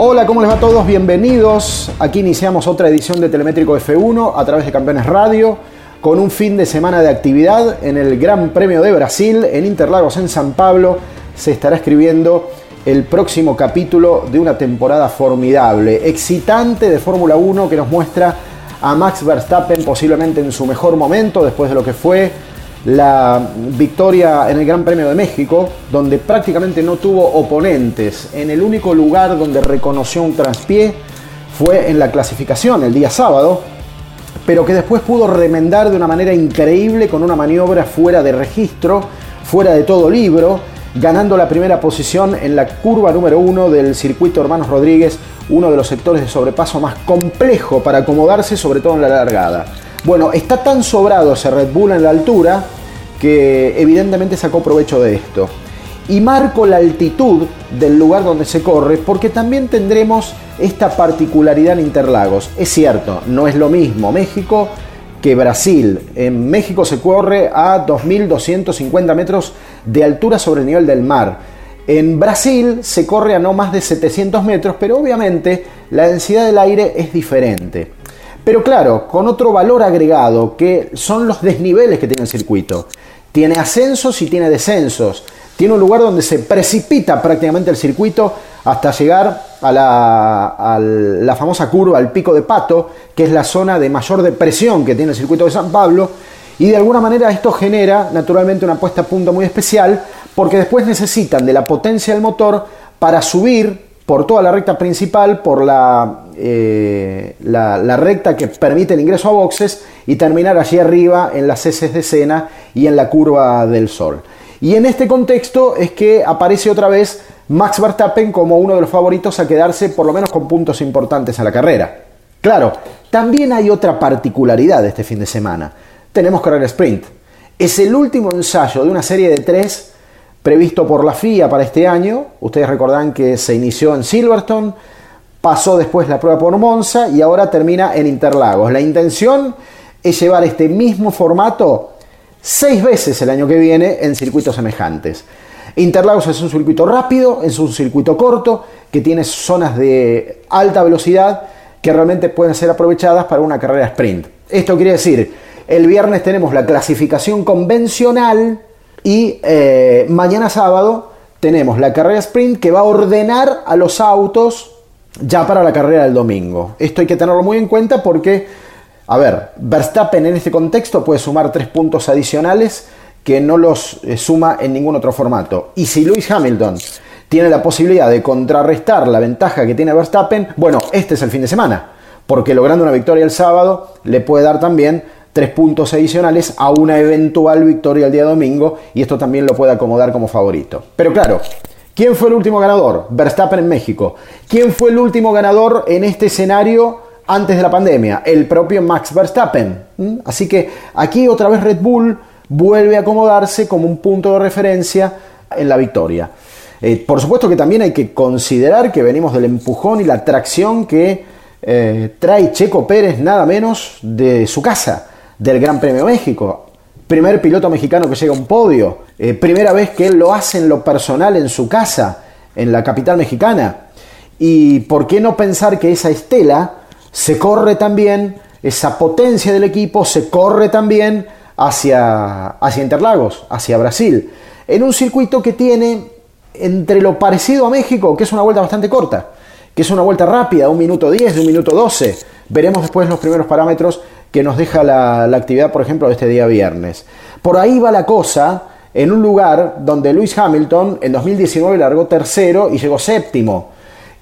Hola, ¿cómo les va a todos? Bienvenidos. Aquí iniciamos otra edición de Telemétrico F1 a través de Campeones Radio con un fin de semana de actividad en el Gran Premio de Brasil en Interlagos en San Pablo. Se estará escribiendo el próximo capítulo de una temporada formidable, excitante de Fórmula 1 que nos muestra a Max Verstappen posiblemente en su mejor momento después de lo que fue la victoria en el Gran Premio de México, donde prácticamente no tuvo oponentes. En el único lugar donde reconoció un traspié fue en la clasificación el día sábado, pero que después pudo remendar de una manera increíble con una maniobra fuera de registro, fuera de todo libro, ganando la primera posición en la curva número uno del circuito Hermanos Rodríguez, uno de los sectores de sobrepaso más complejo para acomodarse, sobre todo en la largada. Bueno, está tan sobrado ese Red Bull en la altura que evidentemente sacó provecho de esto. Y marco la altitud del lugar donde se corre porque también tendremos esta particularidad en Interlagos. Es cierto, no es lo mismo México que Brasil. En México se corre a 2.250 metros de altura sobre el nivel del mar. En Brasil se corre a no más de 700 metros, pero obviamente la densidad del aire es diferente. Pero claro, con otro valor agregado, que son los desniveles que tiene el circuito. Tiene ascensos y tiene descensos. Tiene un lugar donde se precipita prácticamente el circuito hasta llegar a la, famosa curva, al pico de Pato, que es la zona de mayor depresión que tiene el circuito de San Pablo. Y de alguna manera esto genera naturalmente una puesta a punto muy especial, porque después necesitan de la potencia del motor para subir por toda la recta principal, por la, eh, la, recta que permite el ingreso a boxes y terminar allí arriba en las heces de escena y en la curva del sol. Y en este contexto es que aparece otra vez Max Verstappen como uno de los favoritos a quedarse por lo menos con puntos importantes a la carrera. Claro, también hay otra particularidad de este fin de semana. Tenemos carrera sprint. Es el último ensayo de una serie de tres previsto por la FIA para este año. Ustedes recordarán que se inició en Silverstone, pasó después la prueba por Monza y ahora termina en Interlagos. La intención es llevar este mismo formato seis veces el año que viene en circuitos semejantes. Interlagos es un circuito rápido, es un circuito corto, que tiene zonas de alta velocidad que realmente pueden ser aprovechadas para una carrera sprint. Esto quiere decir, el viernes tenemos la clasificación convencional, y eh, mañana sábado tenemos la carrera sprint que va a ordenar a los autos ya para la carrera del domingo. Esto hay que tenerlo muy en cuenta porque, a ver, Verstappen en este contexto puede sumar tres puntos adicionales que no los eh, suma en ningún otro formato. Y si Lewis Hamilton tiene la posibilidad de contrarrestar la ventaja que tiene Verstappen, bueno, este es el fin de semana, porque logrando una victoria el sábado le puede dar también tres puntos adicionales a una eventual victoria el día domingo y esto también lo puede acomodar como favorito. Pero claro, ¿quién fue el último ganador? Verstappen en México. ¿Quién fue el último ganador en este escenario antes de la pandemia? El propio Max Verstappen. Así que aquí otra vez Red Bull vuelve a acomodarse como un punto de referencia en la victoria. Eh, por supuesto que también hay que considerar que venimos del empujón y la tracción que eh, trae Checo Pérez nada menos de su casa del Gran Premio México. Primer piloto mexicano que llega a un podio. Eh, primera vez que él lo hace en lo personal en su casa, en la capital mexicana. Y por qué no pensar que esa estela se corre también, esa potencia del equipo se corre también hacia, hacia Interlagos, hacia Brasil. En un circuito que tiene entre lo parecido a México, que es una vuelta bastante corta, que es una vuelta rápida, un minuto 10, de un minuto 12. Veremos después los primeros parámetros que nos deja la, actividad, por ejemplo, de este día viernes. Por ahí va la cosa en un lugar donde Lewis Hamilton en 2019 largó tercero y llegó séptimo,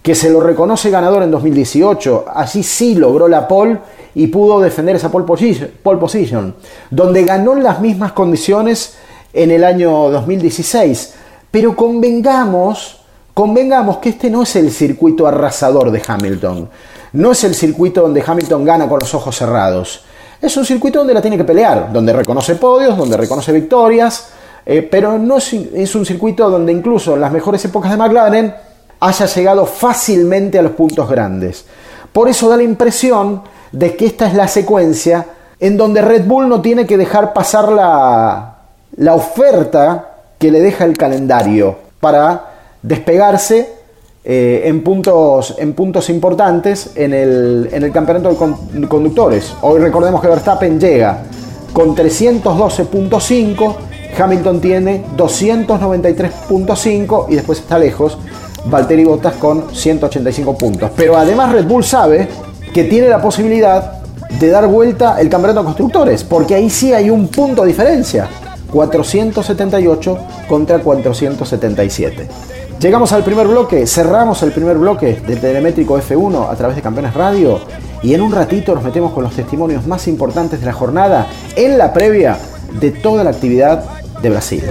que se lo reconoce ganador en 2018. Así sí logró la pole y pudo defender esa pole position, pole position donde ganó en las mismas condiciones en el año 2016. Pero convengamos, convengamos que este no es el circuito arrasador de Hamilton. No es el circuito donde Hamilton gana con los ojos cerrados. Es un circuito donde la tiene que pelear, donde reconoce podios, donde reconoce victorias, eh, pero no es, un circuito donde incluso en las mejores épocas de McLaren haya llegado fácilmente a los puntos grandes. Por eso da la impresión de que esta es la secuencia en donde Red Bull no tiene que dejar pasar la, la oferta que le deja el calendario para despegarse eh, en, puntos, en puntos importantes en el, en el campeonato de conductores. Hoy recordemos que Verstappen llega con 312.5, Hamilton tiene 293.5 y después está lejos Valtteri Bottas con 185 puntos. Pero además Red Bull sabe que tiene la posibilidad de dar vuelta el campeonato de constructores, porque ahí sí hay un punto de diferencia. 478 contra 477. Llegamos al primer bloque, cerramos el primer bloque del telemétrico F1 a través de Campeones Radio y en un ratito nos metemos con los testimonios más importantes de la jornada en la previa de toda la actividad de Brasil.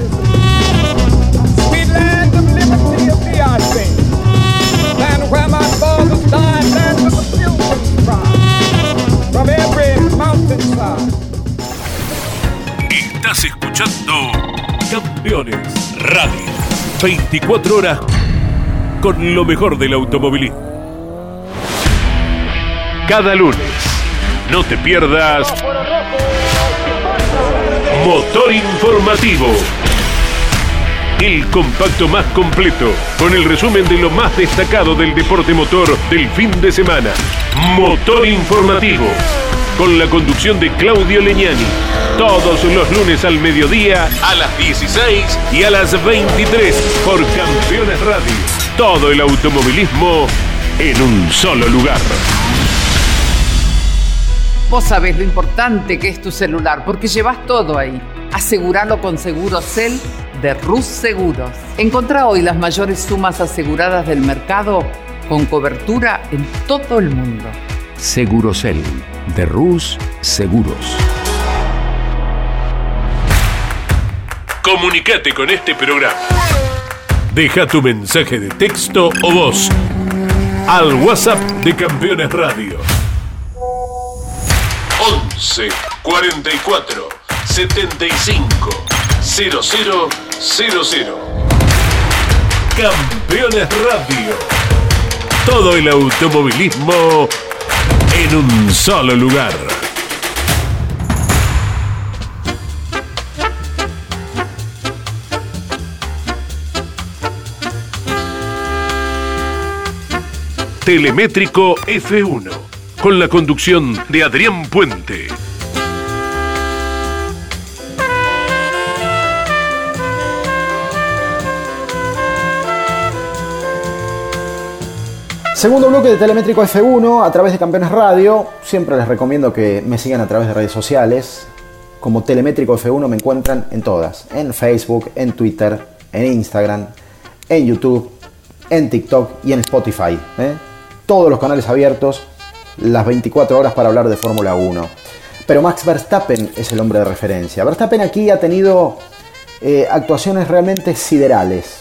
Estás escuchando Campeones Radio. 24 horas con lo mejor del automovilismo. Cada lunes, no te pierdas Motor Informativo. El compacto más completo, con el resumen de lo más destacado del deporte motor del fin de semana. Motor Informativo, con la conducción de Claudio Leñani todos los lunes al mediodía, a las 16 y a las 23 por Campeones Radio. Todo el automovilismo en un solo lugar. Vos sabés lo importante que es tu celular porque llevas todo ahí. Aseguralo con Segurocel de Rus Seguros. Encontrá hoy las mayores sumas aseguradas del mercado con cobertura en todo el mundo. Segurocel de Rus Seguros. Comunicate con este programa. Deja tu mensaje de texto o voz al WhatsApp de Campeones Radio. 11 44 75 0000. Campeones Radio. Todo el automovilismo en un solo lugar. Telemétrico F1, con la conducción de Adrián Puente. Segundo bloque de Telemétrico F1 a través de Campeones Radio. Siempre les recomiendo que me sigan a través de redes sociales. Como Telemétrico F1 me encuentran en todas. En Facebook, en Twitter, en Instagram, en YouTube, en TikTok y en Spotify. ¿eh? todos los canales abiertos, las 24 horas para hablar de Fórmula 1. Pero Max Verstappen es el hombre de referencia. Verstappen aquí ha tenido eh, actuaciones realmente siderales,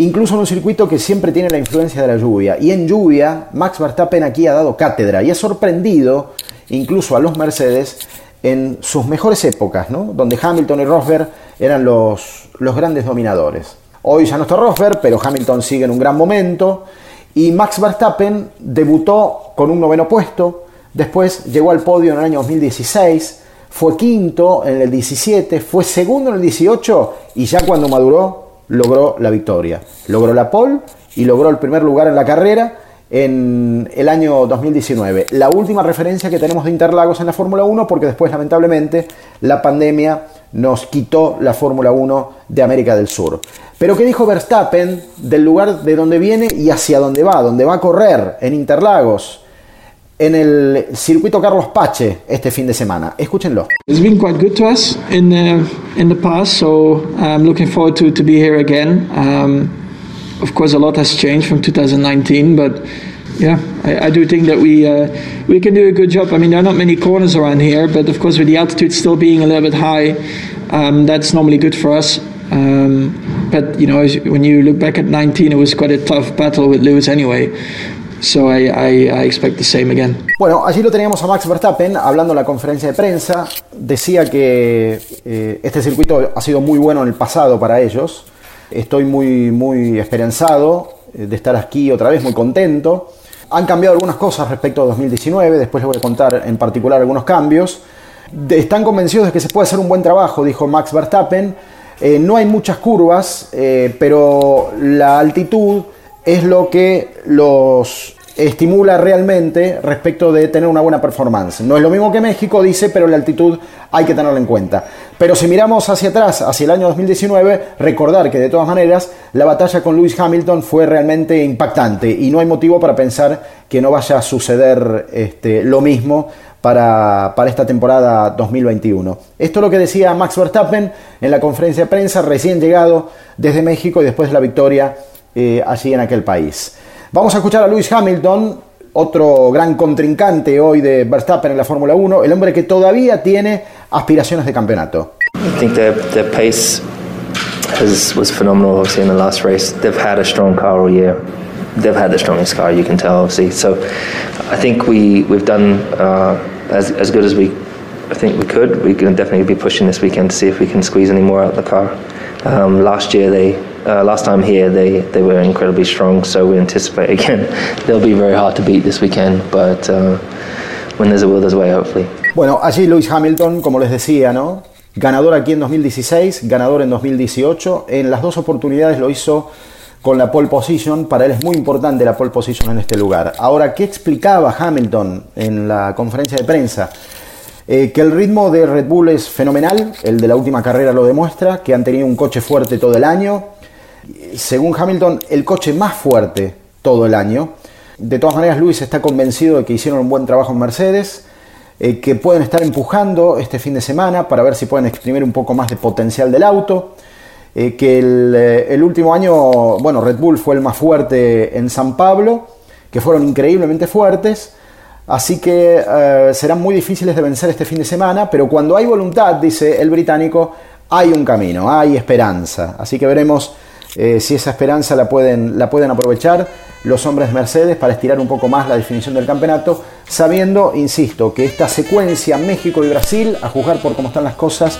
incluso en un circuito que siempre tiene la influencia de la lluvia. Y en lluvia, Max Verstappen aquí ha dado cátedra y ha sorprendido incluso a los Mercedes en sus mejores épocas, donde Hamilton y Rosberg eran los, los grandes dominadores. Hoy ya no está Rosberg, pero Hamilton sigue en un gran momento. Y Max Verstappen debutó con un noveno puesto, después llegó al podio en el año 2016, fue quinto en el 17, fue segundo en el 18 y ya cuando maduró logró la victoria. Logró la pole y logró el primer lugar en la carrera en el año 2019. La última referencia que tenemos de Interlagos en la Fórmula 1 porque después lamentablemente la pandemia nos quitó la Fórmula 1 de América del Sur. Pero ¿qué dijo Verstappen del lugar de donde viene y hacia dónde va? Donde va a correr en Interlagos, en el circuito Carlos Pache este fin de semana. Escúchenlo. It's been quite good to us in the, in the past, so I'm looking forward to, to be here again. Um, of course, a lot has changed from 2019, but yeah, I, I, do think that we uh, we can do a good job. I mean, there are not many corners around here, but of course, with the altitude still being a little bit high, um, that's normally good for us. Um, but you know, when you look back at 19, it was quite a tough battle with Lewis anyway. So I, I, I, expect the same again. Bueno, allí lo teníamos a Max Verstappen hablando en la conferencia de prensa. Decía que eh, este circuito ha sido muy bueno en el pasado para ellos. Estoy muy, muy esperanzado eh, de estar aquí otra vez, muy contento. Han cambiado algunas cosas respecto a 2019, después les voy a contar en particular algunos cambios. están convencidos de que se puede hacer un buen trabajo, dijo Max Verstappen. Eh, no hay muchas curvas, eh, pero la altitud es lo que los estimula realmente respecto de tener una buena performance. No es lo mismo que México, dice, pero la altitud hay que tenerla en cuenta. Pero si miramos hacia atrás, hacia el año 2019, recordar que de todas maneras la batalla con Lewis Hamilton fue realmente impactante y no hay motivo para pensar que no vaya a suceder este, lo mismo para, esta temporada 2021. Esto es lo que decía Max Verstappen en la conferencia de prensa recién llegado desde México y después de la victoria eh, allí en aquel país. Vamos a escuchar a Lewis Hamilton, otro gran contrincante hoy de Verstappen en la Fórmula 1, el hombre que todavía tiene aspiraciones de campeonato. I think their, their pace has, was phenomenal, obviously, in the last race. They've had a strong car all year. They've had the strongest car, you can tell, obviously. So I think we, we've done uh, as, as good as we I think we could. We can definitely be pushing this weekend to see if we can squeeze any more out of the car. Um, last year, they uh, last time here, they, they were incredibly strong, so we anticipate again they'll be very hard to beat this weekend, but uh, when there's a will, there's a way, hopefully. Bueno, allí Lewis Hamilton, como les decía, ¿no? Ganador aquí en 2016, ganador en 2018. En las dos oportunidades lo hizo con la pole position. Para él es muy importante la pole position en este lugar. Ahora, ¿qué explicaba Hamilton en la conferencia de prensa? Eh, que el ritmo de Red Bull es fenomenal, el de la última carrera lo demuestra, que han tenido un coche fuerte todo el año, según Hamilton, el coche más fuerte todo el año. De todas maneras, Luis está convencido de que hicieron un buen trabajo en Mercedes, eh, que pueden estar empujando este fin de semana para ver si pueden exprimir un poco más de potencial del auto. Eh, que eh, el, último año, bueno, Red Bull fue el más fuerte en San Pablo, que fueron increíblemente fuertes. Así que serán muy difíciles de vencer este fin de semana, pero cuando hay voluntad, dice el británico, hay un camino, hay esperanza. Así que veremos eh, si esa esperanza la pueden, la pueden aprovechar los hombres Mercedes para estirar un poco más la definición del campeonato, sabiendo, insisto, que esta secuencia México y Brasil, a juzgar por cómo están las cosas,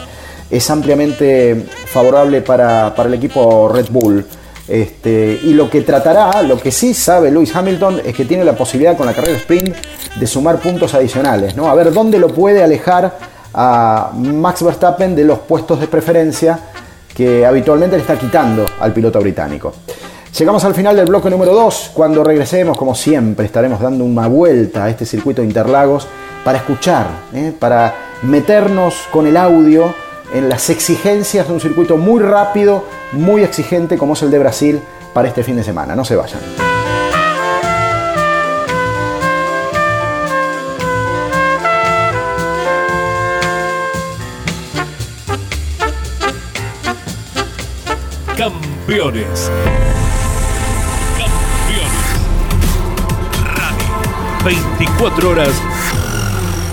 es ampliamente favorable para, el equipo Red Bull. Este, y lo que tratará, lo que sí sabe Lewis Hamilton, es que tiene la posibilidad con la carrera sprint de sumar puntos adicionales, ¿no? A ver dónde lo puede alejar a Max Verstappen de los puestos de preferencia que habitualmente le está quitando al piloto británico. Llegamos al final del bloque número 2. Cuando regresemos, como siempre, estaremos dando una vuelta a este circuito de Interlagos para escuchar, ¿eh? para meternos con el audio en las exigencias de un circuito muy rápido, muy exigente como es el de Brasil para este fin de semana. No se vayan. Campeones. Campeones. Radio. 24 horas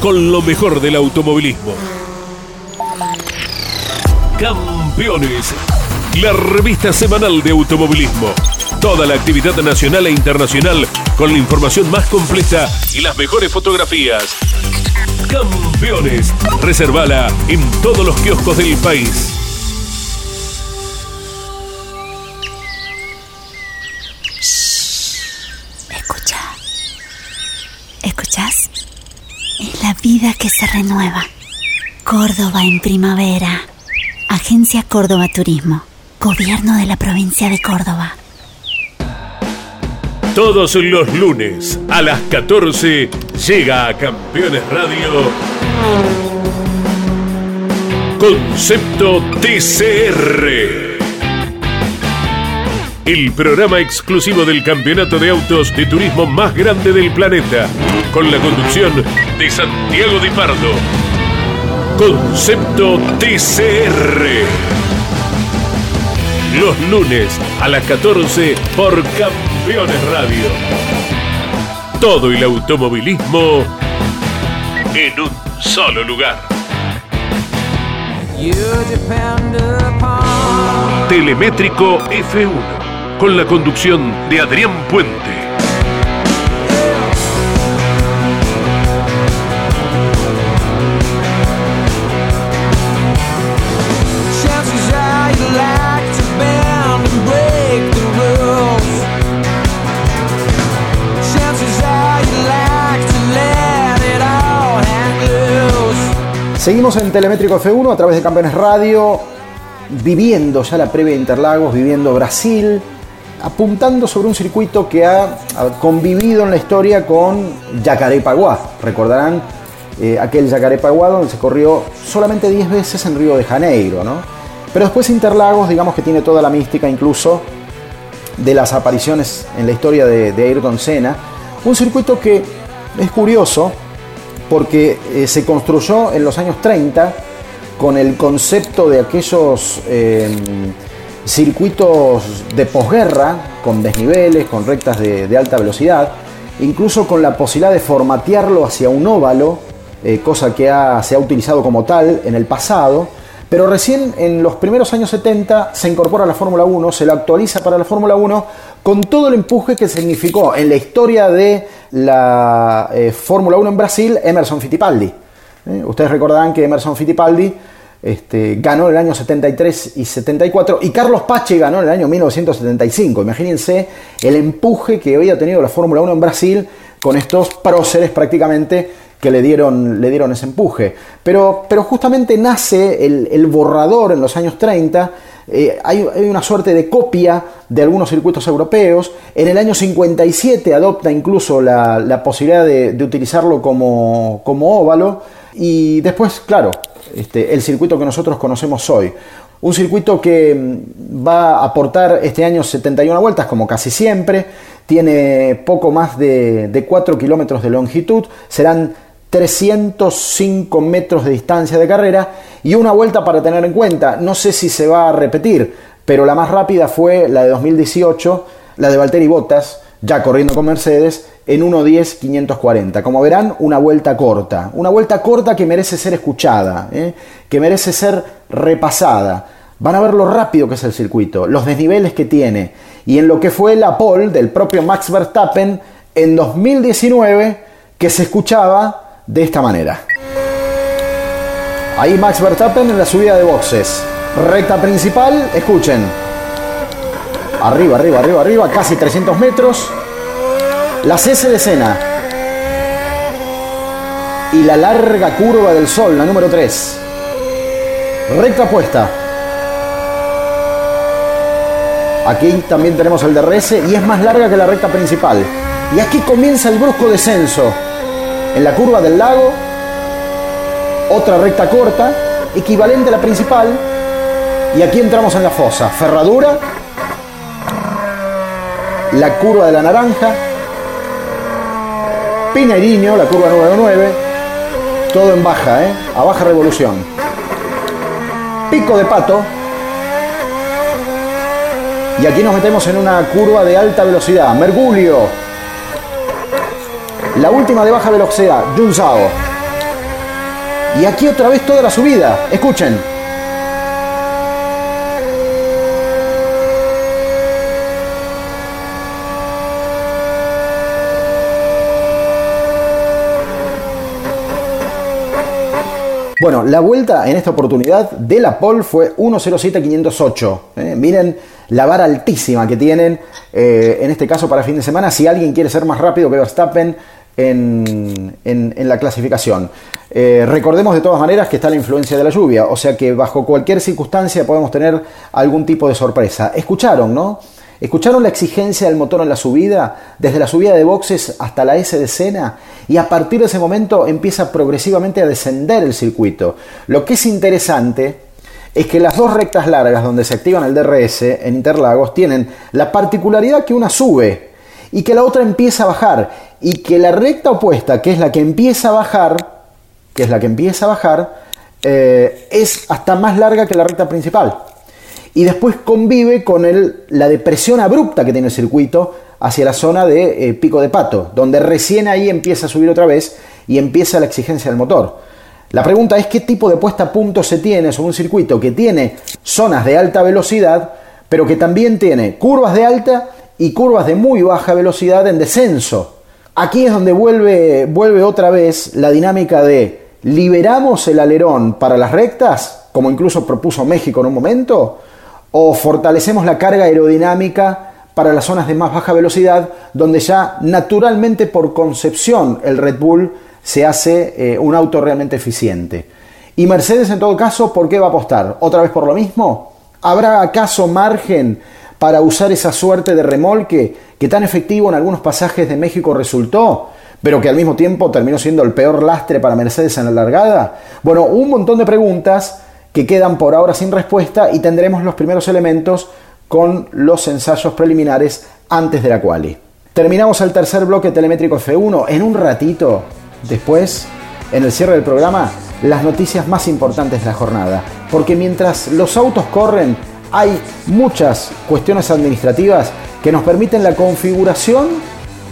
con lo mejor del automovilismo. Campeones. La revista semanal de automovilismo. Toda la actividad nacional e internacional con la información más completa y las mejores fotografías. Campeones. Reservala en todos los kioscos del país. Vida que se renueva. Córdoba en primavera. Agencia Córdoba Turismo. Gobierno de la provincia de Córdoba. Todos los lunes a las 14 llega a Campeones Radio Concepto TCR el programa exclusivo del campeonato de autos de turismo más grande del planeta, con la conducción de Santiago Di Pardo. Concepto TCR. Los lunes a las 14 por Campeones Radio. Todo el automovilismo en un solo lugar. Telemétrico F1, con la conducción de Adrián Puente. Seguimos en Telemétrico F1 a través de Campeones Radio, viviendo ya la previa de Interlagos, viviendo Brasil, apuntando sobre un circuito que ha, convivido en la historia con Yacarepaguá. Recordarán eh, aquel Yacarepaguá donde se corrió solamente 10 veces en Río de Janeiro, ¿no? Pero después Interlagos, digamos que tiene toda la mística incluso de las apariciones en la historia de, Ayrton Senna. Un circuito que es curioso, porque eh, se construyó en los años 30 con el concepto de aquellos em, circuitos de posguerra, con desniveles, con rectas de, alta velocidad, incluso con la posibilidad de formatearlo hacia un óvalo, eh, cosa que se ha utilizado como tal en el pasado, pero recién en los primeros años 70 se incorpora a la Fórmula 1, se la actualiza para la Fórmula 1 con todo el empuje que significó en la historia de la eh, Fórmula 1 en Brasil Emerson Fittipaldi. Eh, ustedes recordarán que Emerson Fittipaldi este, ganó en el año 73 y 74 y Carlos Pache ganó en el año 1975. Imagínense el empuje que había tenido la Fórmula 1 en Brasil con estos próceres prácticamente que le dieron, le dieron ese empuje. Pero, pero justamente nace el, borrador en los años 30 eh, hay, una suerte de copia de algunos circuitos europeos. En el año 57 adopta incluso la, posibilidad de, utilizarlo como, óvalo. Y después, claro, este, el circuito que nosotros conocemos hoy. Un circuito que mm, va a aportar este año 71 vueltas, como casi siempre. Tiene poco más de, de 4 kilómetros de longitud. Serán 305 metros de distancia de carrera y una vuelta para tener en cuenta. No sé si se va a repetir, pero la más rápida fue la de 2018, la de Valtteri Bottas, ya corriendo con Mercedes, en 1.10.540. Como verán, una vuelta corta. Una vuelta corta que merece ser escuchada, ¿eh? que merece ser repasada. Van a ver lo rápido que es el circuito, los desniveles que tiene y en lo que fue la pole del propio Max Verstappen en 2019 que se escuchaba de esta manera. Ahí Max Verstappen en la subida de boxes. Recta principal, escuchen. Arriba, arriba, arriba, arriba, casi 300 metros. La cese de escena. Y la larga curva del sol, la número 3. Recta puesta. Aquí también tenemos el DRS y es más larga que la recta principal. Y aquí comienza el brusco descenso en la curva del lago, otra recta corta, equivalente a la principal, y aquí entramos en la fosa. Ferradura, la curva de la naranja, Pineiriño, la curva número 9, todo en baja, ¿eh? a baja revolución. Pico de pato, y aquí nos metemos en una curva de alta velocidad. Mergulio, la última de baja velocidad, Junzao. Y aquí otra vez toda la subida. Escuchen. Bueno, la vuelta en esta oportunidad de la pole fue 1.07.508. ¿eh? Miren la vara altísima que tienen eh, en este caso para fin de semana. Si alguien quiere ser más rápido que Verstappen, en, la clasificación. Eh, recordemos de todas maneras que está la influencia de la lluvia, o sea que bajo cualquier circunstancia podemos tener algún tipo de sorpresa. Escucharon, ¿no? ¿Escucharon la exigencia del motor en la subida? Desde la subida de boxes hasta la S de Sena. Y a partir de ese momento empieza progresivamente a descender el circuito. Lo que es interesante es que las dos rectas largas donde se activan el DRS en Interlagos tienen la particularidad que una sube y que la otra empieza a bajar y que la recta opuesta, que es la que empieza a bajar, que es la que empieza a bajar, eh, es hasta más larga que la recta principal. Y después convive con el, la depresión abrupta que tiene el circuito hacia la zona de eh, pico de pato, donde recién ahí empieza a subir otra vez y empieza la exigencia del motor. La pregunta es qué tipo de puesta a punto se tiene sobre un circuito que tiene zonas de alta velocidad, pero que también tiene curvas de alta y curvas de muy baja velocidad en descenso. Aquí es donde vuelve, vuelve otra vez la dinámica de liberamos el alerón para las rectas, como incluso propuso México en un momento, o fortalecemos la carga aerodinámica para las zonas de más baja velocidad, donde ya naturalmente por concepción el Red Bull se hace eh, un auto realmente eficiente. Y Mercedes en todo caso, ¿por qué va a apostar? ¿Otra vez por lo mismo? ¿Habrá acaso margen para usar esa suerte de remolque que tan efectivo en algunos pasajes de México resultó, pero que al mismo tiempo terminó siendo el peor lastre para Mercedes en la largada? Bueno, un montón de preguntas que quedan por ahora sin respuesta y tendremos los primeros elementos con los ensayos preliminares antes de la quali. Terminamos el tercer bloque telemétrico F1 en un ratito. Después, en el cierre del programa, las noticias más importantes de la jornada. Porque mientras los autos corren, hay muchas cuestiones administrativas que nos permiten la configuración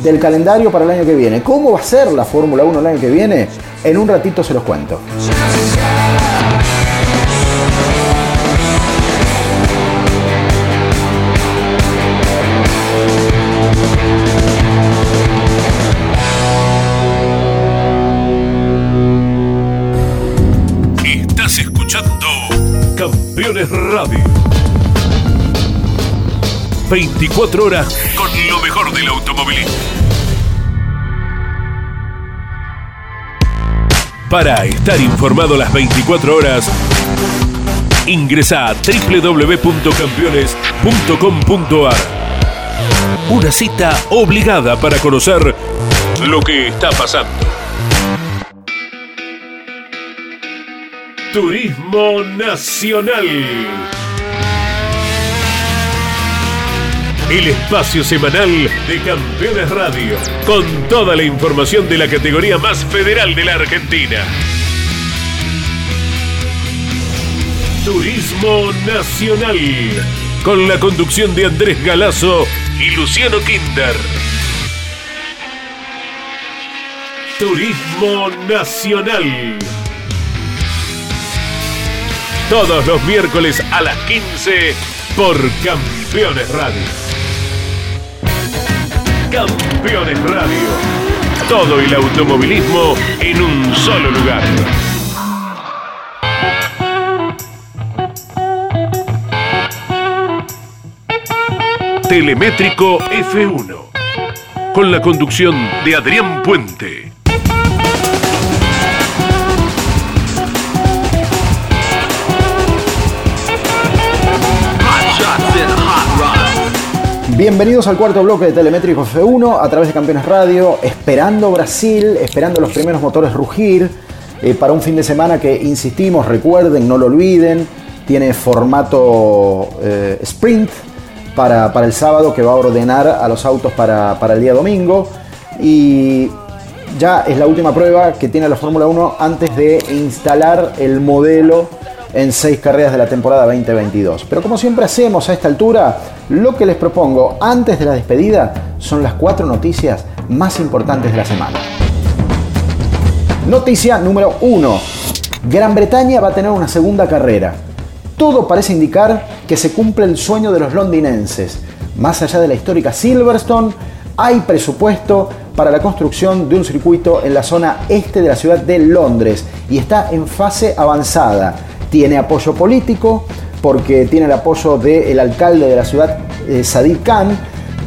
del calendario para el año que viene. ¿Cómo va a ser la Fórmula 1 el año que viene? En un ratito se los cuento. 24 horas con lo mejor del automovilismo. Para estar informado las 24 horas, ingresa a www.campeones.com.ar. Una cita obligada para conocer lo que está pasando. Turismo Nacional. El espacio semanal de Campeones Radio, con toda la información de la categoría más federal de la Argentina. Turismo Nacional, con la conducción de Andrés Galazo y Luciano Kinder. Turismo Nacional todos los miércoles a las 15 por Campeones Radio. Campeones Radio. Todo el automovilismo en un solo lugar. Telemétrico F1. Con la conducción de Adrián Puente. Bienvenidos al cuarto bloque de Telemétrico F1 a través de Campeones Radio, esperando Brasil, esperando los primeros motores rugir eh, para un fin de semana que, insistimos, recuerden, no lo olviden, tiene formato eh, sprint para, el sábado que va a ordenar a los autos para, para el día domingo. Y ya es la última prueba que tiene la Fórmula 1 antes de instalar el modelo en seis carreras de la temporada 2022. Pero como siempre hacemos a esta altura, lo que les propongo antes de la despedida son las cuatro noticias más importantes de la semana. Noticia número 1. Gran Bretaña va a tener una segunda carrera. Todo parece indicar que se cumple el sueño de los londinenses. Más allá de la histórica Silverstone, hay presupuesto para la construcción de un circuito en la zona este de la ciudad de Londres y está en fase avanzada tiene apoyo político, porque tiene el apoyo del alcalde de la ciudad, eh, Sadiq Khan,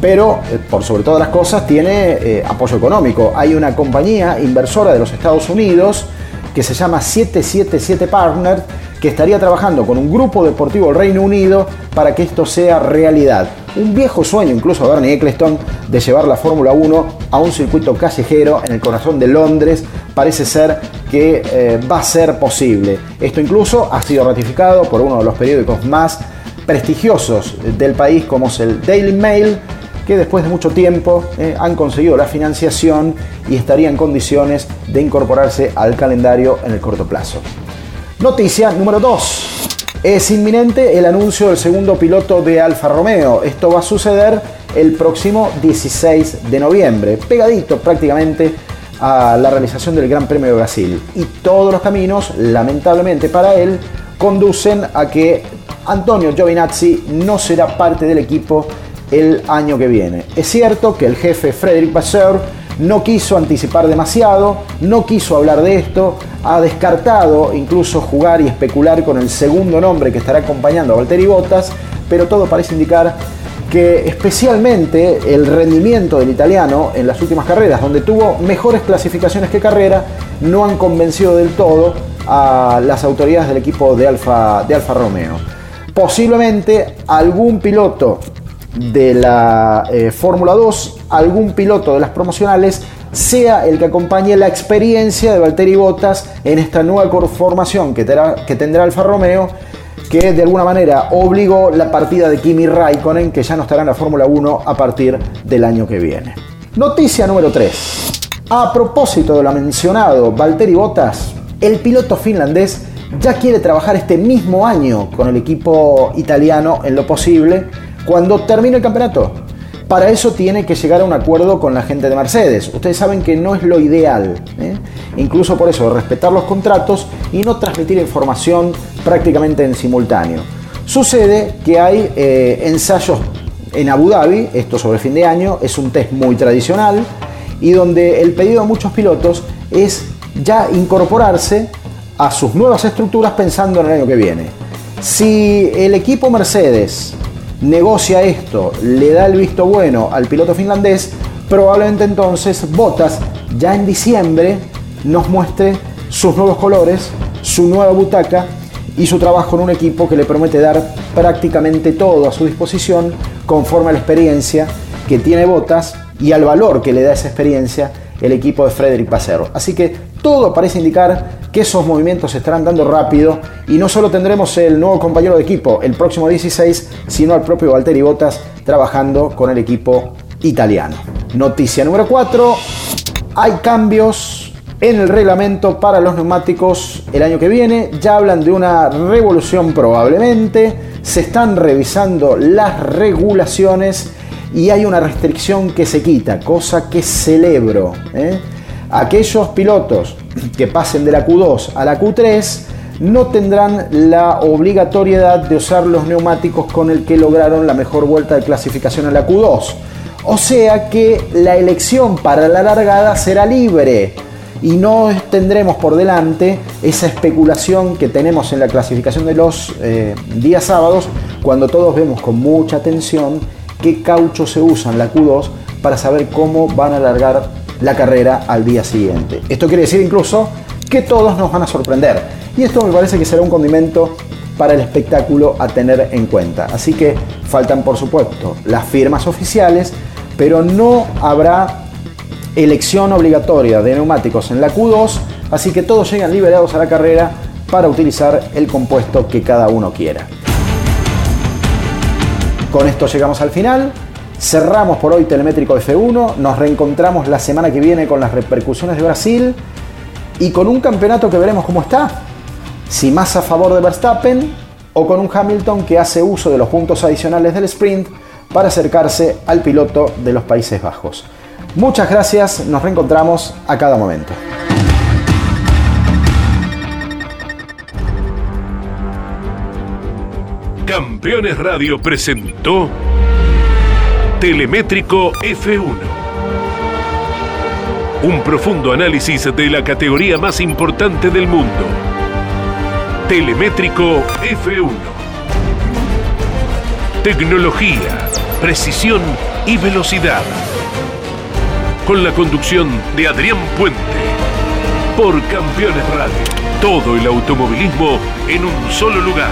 pero eh, por sobre todas las cosas tiene eh, apoyo económico. Hay una compañía inversora de los Estados Unidos que se llama 777 Partners, que estaría trabajando con un grupo deportivo del Reino Unido para que esto sea realidad. Un viejo sueño incluso de Bernie Eccleston de llevar la Fórmula 1 a un circuito callejero en el corazón de Londres parece ser que eh, va a ser posible. Esto incluso ha sido ratificado por uno de los periódicos más prestigiosos del país como es el Daily Mail, que después de mucho tiempo eh, han conseguido la financiación y estarían en condiciones de incorporarse al calendario en el corto plazo. Noticia número 2. Es inminente el anuncio del segundo piloto de Alfa Romeo. Esto va a suceder el próximo 16 de noviembre, pegadito prácticamente a la realización del Gran Premio de Brasil. Y todos los caminos, lamentablemente para él, conducen a que Antonio Giovinazzi no será parte del equipo el año que viene. Es cierto que el jefe Frederick Vasseur no quiso anticipar demasiado, no quiso hablar de esto, ha descartado incluso jugar y especular con el segundo nombre que estará acompañando a Valtteri Bottas, pero todo parece indicar que especialmente el rendimiento del italiano en las últimas carreras, donde tuvo mejores clasificaciones que carrera, no han convencido del todo a las autoridades del equipo de Alfa, de Alfa Romeo. Posiblemente algún piloto de la eh, Fórmula 2, algún piloto de las promocionales sea el que acompañe la experiencia de Valtteri Bottas en esta nueva formación que que tendrá Alfa Romeo, que de alguna manera obligó la partida de Kimi Raikkonen, que ya no estará en la Fórmula 1 a partir del año que viene. Noticia número 3. A propósito de lo mencionado, Valtteri Bottas, el piloto finlandés ya quiere trabajar este mismo año con el equipo italiano en lo posible cuando termine el campeonato. Para eso tiene que llegar a un acuerdo con la gente de Mercedes. Ustedes saben que no es lo ideal. ¿eh? Incluso por eso, respetar los contratos y no transmitir información prácticamente en simultáneo. Sucede que hay eh, ensayos en Abu Dhabi, esto sobre fin de año, es un test muy tradicional y donde el pedido de muchos pilotos es ya incorporarse a sus nuevas estructuras pensando en el año que viene. Si el equipo Mercedes negocia esto, le da el visto bueno al piloto finlandés, probablemente entonces Bottas ya en diciembre nos muestre sus nuevos colores, su nueva butaca y su trabajo en un equipo que le promete dar prácticamente todo a su disposición conforme a la experiencia que tiene Bottas y al valor que le da esa experiencia el equipo de Frederick Passero. Así que todo parece indicar que esos movimientos se estarán dando rápido y no solo tendremos el nuevo compañero de equipo el próximo 16, sino al propio Valtteri Bottas trabajando con el equipo italiano. Noticia número 4. Hay cambios en el reglamento para los neumáticos el año que viene. Ya hablan de una revolución probablemente. Se están revisando las regulaciones y hay una restricción que se quita, cosa que celebro. ¿eh? Aquellos pilotos que pasen de la Q2 a la Q3 no tendrán la obligatoriedad de usar los neumáticos con el que lograron la mejor vuelta de clasificación a la Q2. O sea que la elección para la largada será libre y no tendremos por delante esa especulación que tenemos en la clasificación de los eh, días sábados cuando todos vemos con mucha atención qué caucho se usa en la Q2 para saber cómo van a alargar la carrera al día siguiente. Esto quiere decir incluso que todos nos van a sorprender. Y esto me parece que será un condimento para el espectáculo a tener en cuenta. Así que faltan por supuesto las firmas oficiales, pero no habrá elección obligatoria de neumáticos en la Q2, así que todos llegan liberados a la carrera para utilizar el compuesto que cada uno quiera. Con esto llegamos al final. Cerramos por hoy Telemétrico F1. Nos reencontramos la semana que viene con las repercusiones de Brasil y con un campeonato que veremos cómo está. Si más a favor de Verstappen o con un Hamilton que hace uso de los puntos adicionales del sprint para acercarse al piloto de los Países Bajos. Muchas gracias, nos reencontramos a cada momento. Campeones Radio presentó Telemétrico F1. Un profundo análisis de la categoría más importante del mundo. Telemétrico F1. Tecnología, precisión y velocidad. Con la conducción de Adrián Puente. Por Campeones Radio. Todo el automovilismo en un solo lugar.